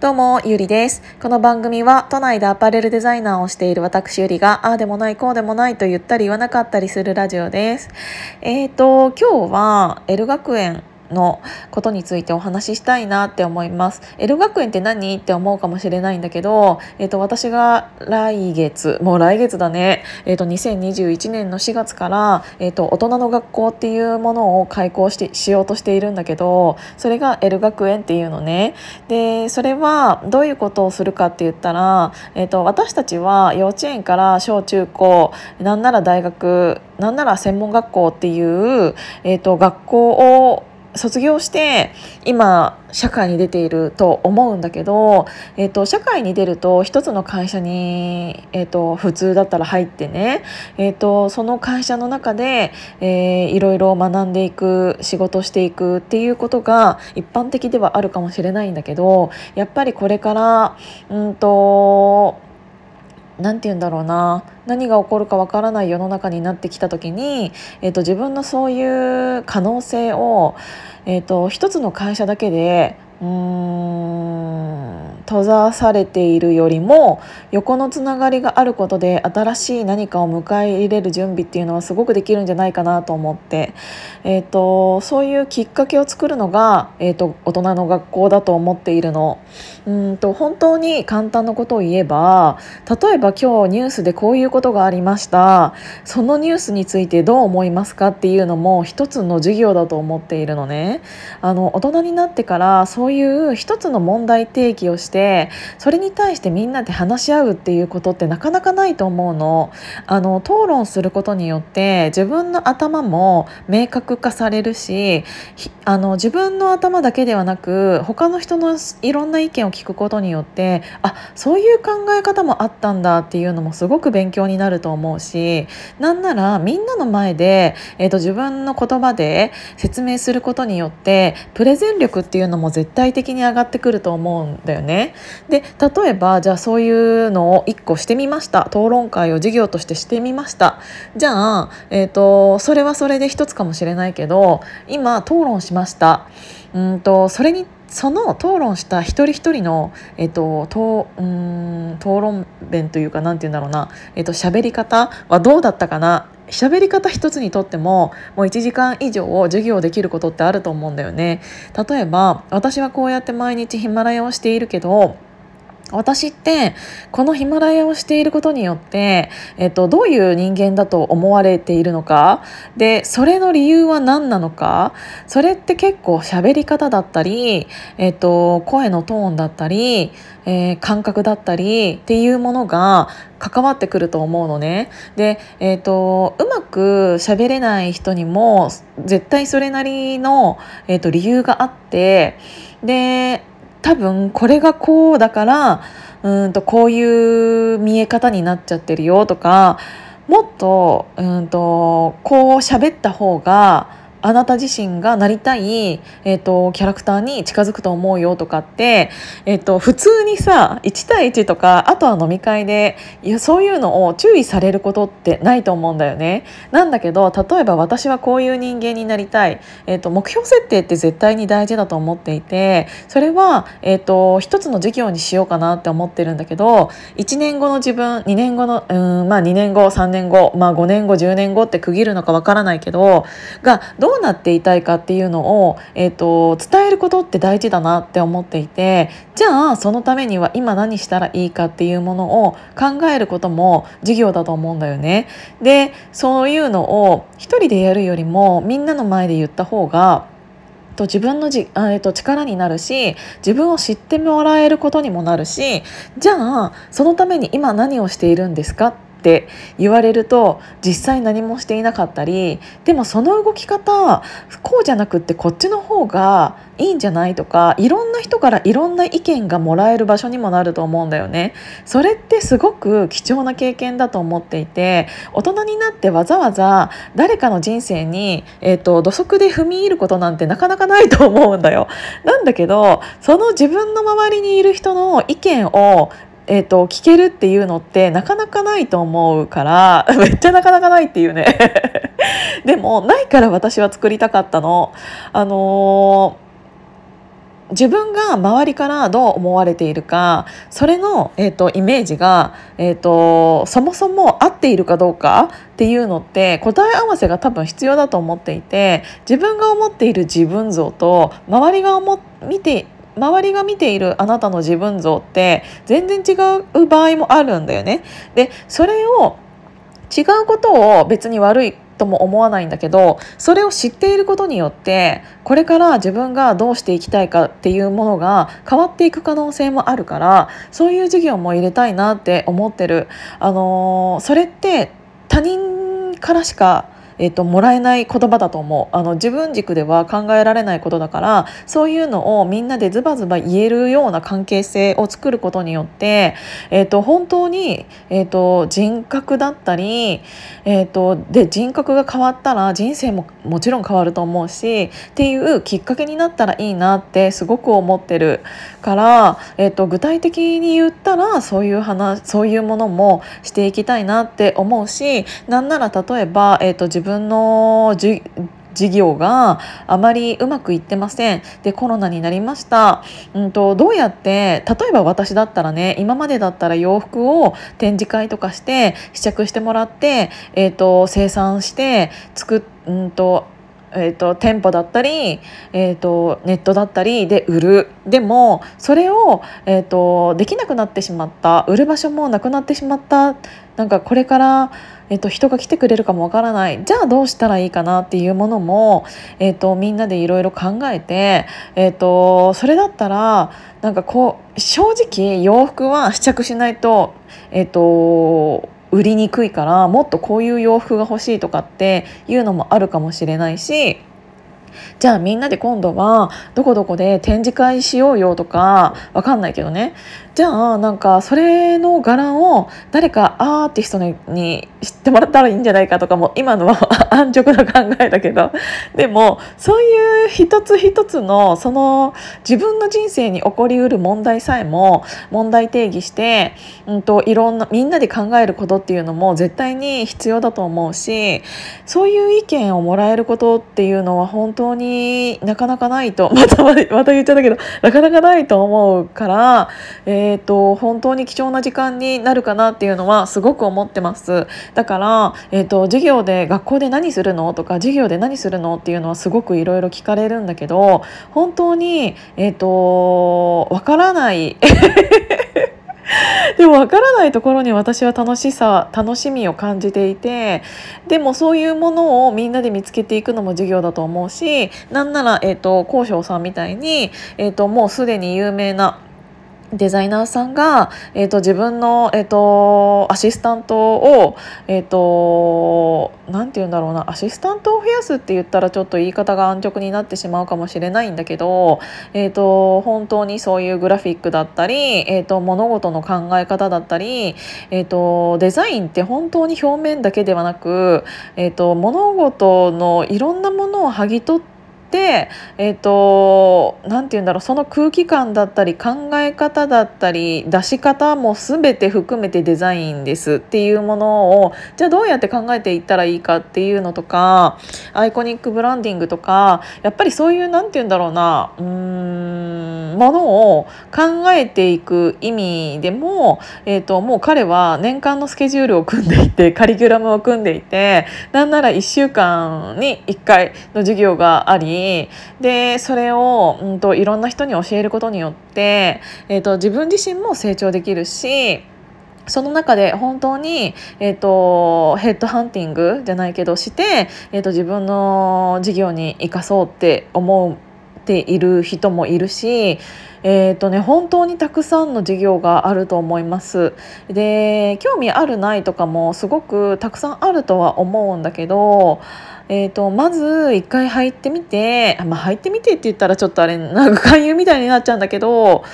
どうも、ゆりです。この番組は都内でアパレルデザイナーをしている私ゆりが、ああでもない、こうでもないと言ったり言わなかったりするラジオです。えっ、ー、と、今日は L 学園のことについてお話ししたいなって思います。L 学園って何？って思うかもしれないんだけど、えっ、と、私が来月、もう来月だね、えっ、ー、と、2021年の4月から、えっ、と、大人の学校っていうものを開校してしようとしているんだけど、それが L 学園っていうのね。で、それはどういうことをするかって言ったら、えっ、と、私たちは幼稚園から小中高、なんなら大学、なんなら専門学校っていう、えっ、と、学校を卒業して今社会に出ていると思うんだけど、えーと、社会に出ると一つの会社に、えーと、普通だったら入ってね、えーと、その会社の中で、えー、いろいろ学んでいく仕事していくっていうことが一般的ではあるかもしれないんだけどやっぱりこれからうんと何て言うんだろうな。何が起こるかわからない世の中になってきた時に、えーと、自分のそういう可能性を、えーと一つの会社だけでうーん閉ざされているよりも横のつながりがあることで新しい何かを迎え入れる準備っていうのはすごくできるんじゃないかなと思って、えーと、そういうきっかけを作るのが、えーと、大人の学校だと思っているの。うんと本当に簡単なことを言えば例えば今日ニュースでこういうことがありましたそのニュースについてどう思いますかっていうのも一つの授業だと思っているのね。あの大人になってからそうそういう一つの問題提起をしてそれに対してみんなで話し合うっていうことってなかなかないと思うの。あの討論することによって自分の頭も明確化されるしあの自分の頭だけではなく他の人のいろんな意見を聞くことによってあそういう考え方もあったんだっていうのもすごく勉強になると思うしなんならみんなの前で、えーと、自分の言葉で説明することによってプレゼン力っていうのも絶対的に上がってくると思うんだよね。で例えばじゃあそういうのを1個してみました。討論会を授業としてしてみました。じゃあ、えーと、それはそれで一つかもしれないけど今討論しました。うんとそれにその討論した一人一人の、えっと、とうん討論弁というか何て言うんだろうな、えっと喋り方はどうだったかな。喋り方一つにとってももう1時間以上授業できることってあると思うんだよね。例えば私はこうやって毎日ヒマラヤをしているけど私ってこのヒマラヤをしていることによって、えっと、どういう人間だと思われているのかでそれの理由は何なのかそれって結構喋り方だったり、えっと、声のトーンだったり、えー、感覚だったりっていうものが関わってくると思うのね。で、えっと、うまく喋れない人にも絶対それなりの、えっと、理由があってで多分これがこうだからうんとこういう見え方になっちゃってるよとかもっとうんとこう喋った方があなた自身がなりたい、えーと、キャラクターに近づくと思うよとかって、えーと、普通にさ1対1とかあとは飲み会でいやそういうのを注意されることってないと思うんだよね。なんだけど例えば私はこういう人間になりたい、えーと、目標設定って絶対に大事だと思っていてそれは、えー、と一つの授業にしようかなって思ってるんだけど1年後の自分2年後のうんまあ2年後3年後、まあ、5年後10年後って区切るのかわからないけどがどどうなっていたいかっていうのを、えーと、伝えることって大事だなって思っていてじゃあそのためには今何したらいいかっていうものを考えることも授業だと思うんだよね。でそういうのを一人でやるよりもみんなの前で言った方がと自分のじ、えっと、力になるし自分を知ってもらえることにもなるしじゃあそのために今何をしているんですかって言われると実際何もしていなかったりでもその動き方こうじゃなくってこっちの方がいいんじゃないとかいろんな人からいろんな意見がもらえる場所にもなると思うんだよね。それってすごく貴重な経験だと思っていて大人になってわざわざ誰かの人生に、えーと、土足で踏み入ることなんてなかなかないと思うんだよ。なんだけどその自分の周りにいる人の意見をえーと、聞けるっていうのってなかなかないと思うから めっちゃなかなかないっていうね でもないから私は作りたかったの。あのー自分が周りからどう思われているかそれの、えーと、イメージが、えーと、そもそも合っているかどうかっていうのって答え合わせが多分必要だと思っていて自分が思っている自分像と周りが思見て周りが見ているあなたの自分像って全然違う場合もあるんだよね。でそれを違うことを別に悪いとも思わないんだけどそれを知っていることによってこれから自分がどうしていきたいかっていうものが変わっていく可能性もあるからそういう授業も入れたいなって思ってる。あのー、それって他人からしかえーと、もらえない言葉だと思う。あの自分軸では考えられないことだからそういうのをみんなでズバズバ言えるような関係性を作ることによって、えーと、本当に、えーと、人格だったり、えー、とで人格が変わったら人生ももちろん変わると思うしっていうきっかけになったらいいなってすごく思ってるから、えー、と具体的に言ったらそういう話そういうものもしていきたいなって思うしなんなら例えば、えー、と自分分の事業があまりうまくいってません。でコロナになりました、うんと、どうやって例えば私だったらね今までだったら洋服を展示会とかして試着してもらって、えーと、生産して作っ、うんとえーと、店舗だったり、えーと、ネットだったりで売る。でもそれを、えーとできなくなってしまった。売る場所もなくなってしまった。なんかこれからえっと、人が来てくれるかもわからない。じゃあどうしたらいいかなっていうものも、えっと、みんなでいろいろ考えて、えっと、それだったらなんかこう正直洋服は試着しないと、えっと、売りにくいからもっとこういう洋服が欲しいとかっていうのもあるかもしれないし。じゃあみんなで今度はどこどこで展示会しようよとかわかんないけどね。じゃあなんかそれの柄を誰かアーティストに知ってもらったらいいんじゃないかとかも今のは 安直な考えだけど。でもそういう一つ一つのその自分の人生に起こりうる問題さえも問題定義して、うんと、いろんなみんなで考えることっていうのも絶対に必要だと思うしそういう意見をもらえることっていうのは本当にになかなかないと またまた言っちゃったけどなかなかないと思うから。えーえーと、本当に貴重な時間になるかなっていうのはすごく思ってますだから、えーと、授業で学校で何するのとか授業で何するのっていうのはすごくいろいろ聞かれるんだけど本当にえっ、ー、とわからない でも分からないところに私は楽しさ楽しみを感じていてでもそういうものをみんなで見つけていくのも授業だと思うしなんなら、えーと、高翔さんみたいに、えーともうすでに有名なデザイナーさんが、えーと、自分の、えーと、アシスタントをえ、ー、と何て言うんだろうなアシスタントを増やすって言ったらちょっと言い方が安直になってしまうかもしれないんだけど、えーと、本当にそういうグラフィックだったり、えー、と物事の考え方だったり、えー、とデザインって本当に表面だけではなく、えー、と物事のいろんなものを剥ぎ取ってでえっ、ー、と何て言うんだろうその空気感だったり考え方だったり出し方も全て含めてデザインですっていうものをじゃあどうやって考えていったらいいかっていうのとかアイコニックブランディングとかやっぱりそういう何て言うんだろうなうんものを考えていく意味でも、えーと、もう彼は年間のスケジュールを組んでいて カリキュラムを組んでいてなんなら1週間に1回の授業がありでそれを、うんと、いろんな人に教えることによって、えーと、自分自身も成長できるしその中で本当に、えーと、ヘッドハンティングじゃないけどして、えーと自分の事業に生かそうって思っている人もいるしえーとね、本当にたくさんの授業があると思います。で興味あるないとかもすごくたくさんあるとは思うんだけどえーと、まず一回入ってみて、まあ、入ってみてって言ったらちょっとあれなんか勧誘みたいになっちゃうんだけど、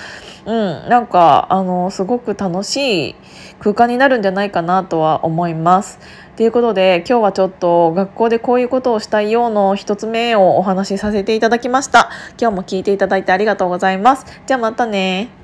うん、なんかあのすごく楽しい空間になるんじゃないかなとは思います。ということで今日はちょっと学校でこういうことをしたいようの一つ目をお話しさせていただきました。今日も聞いていただいてありがとうございます。じゃあまたね。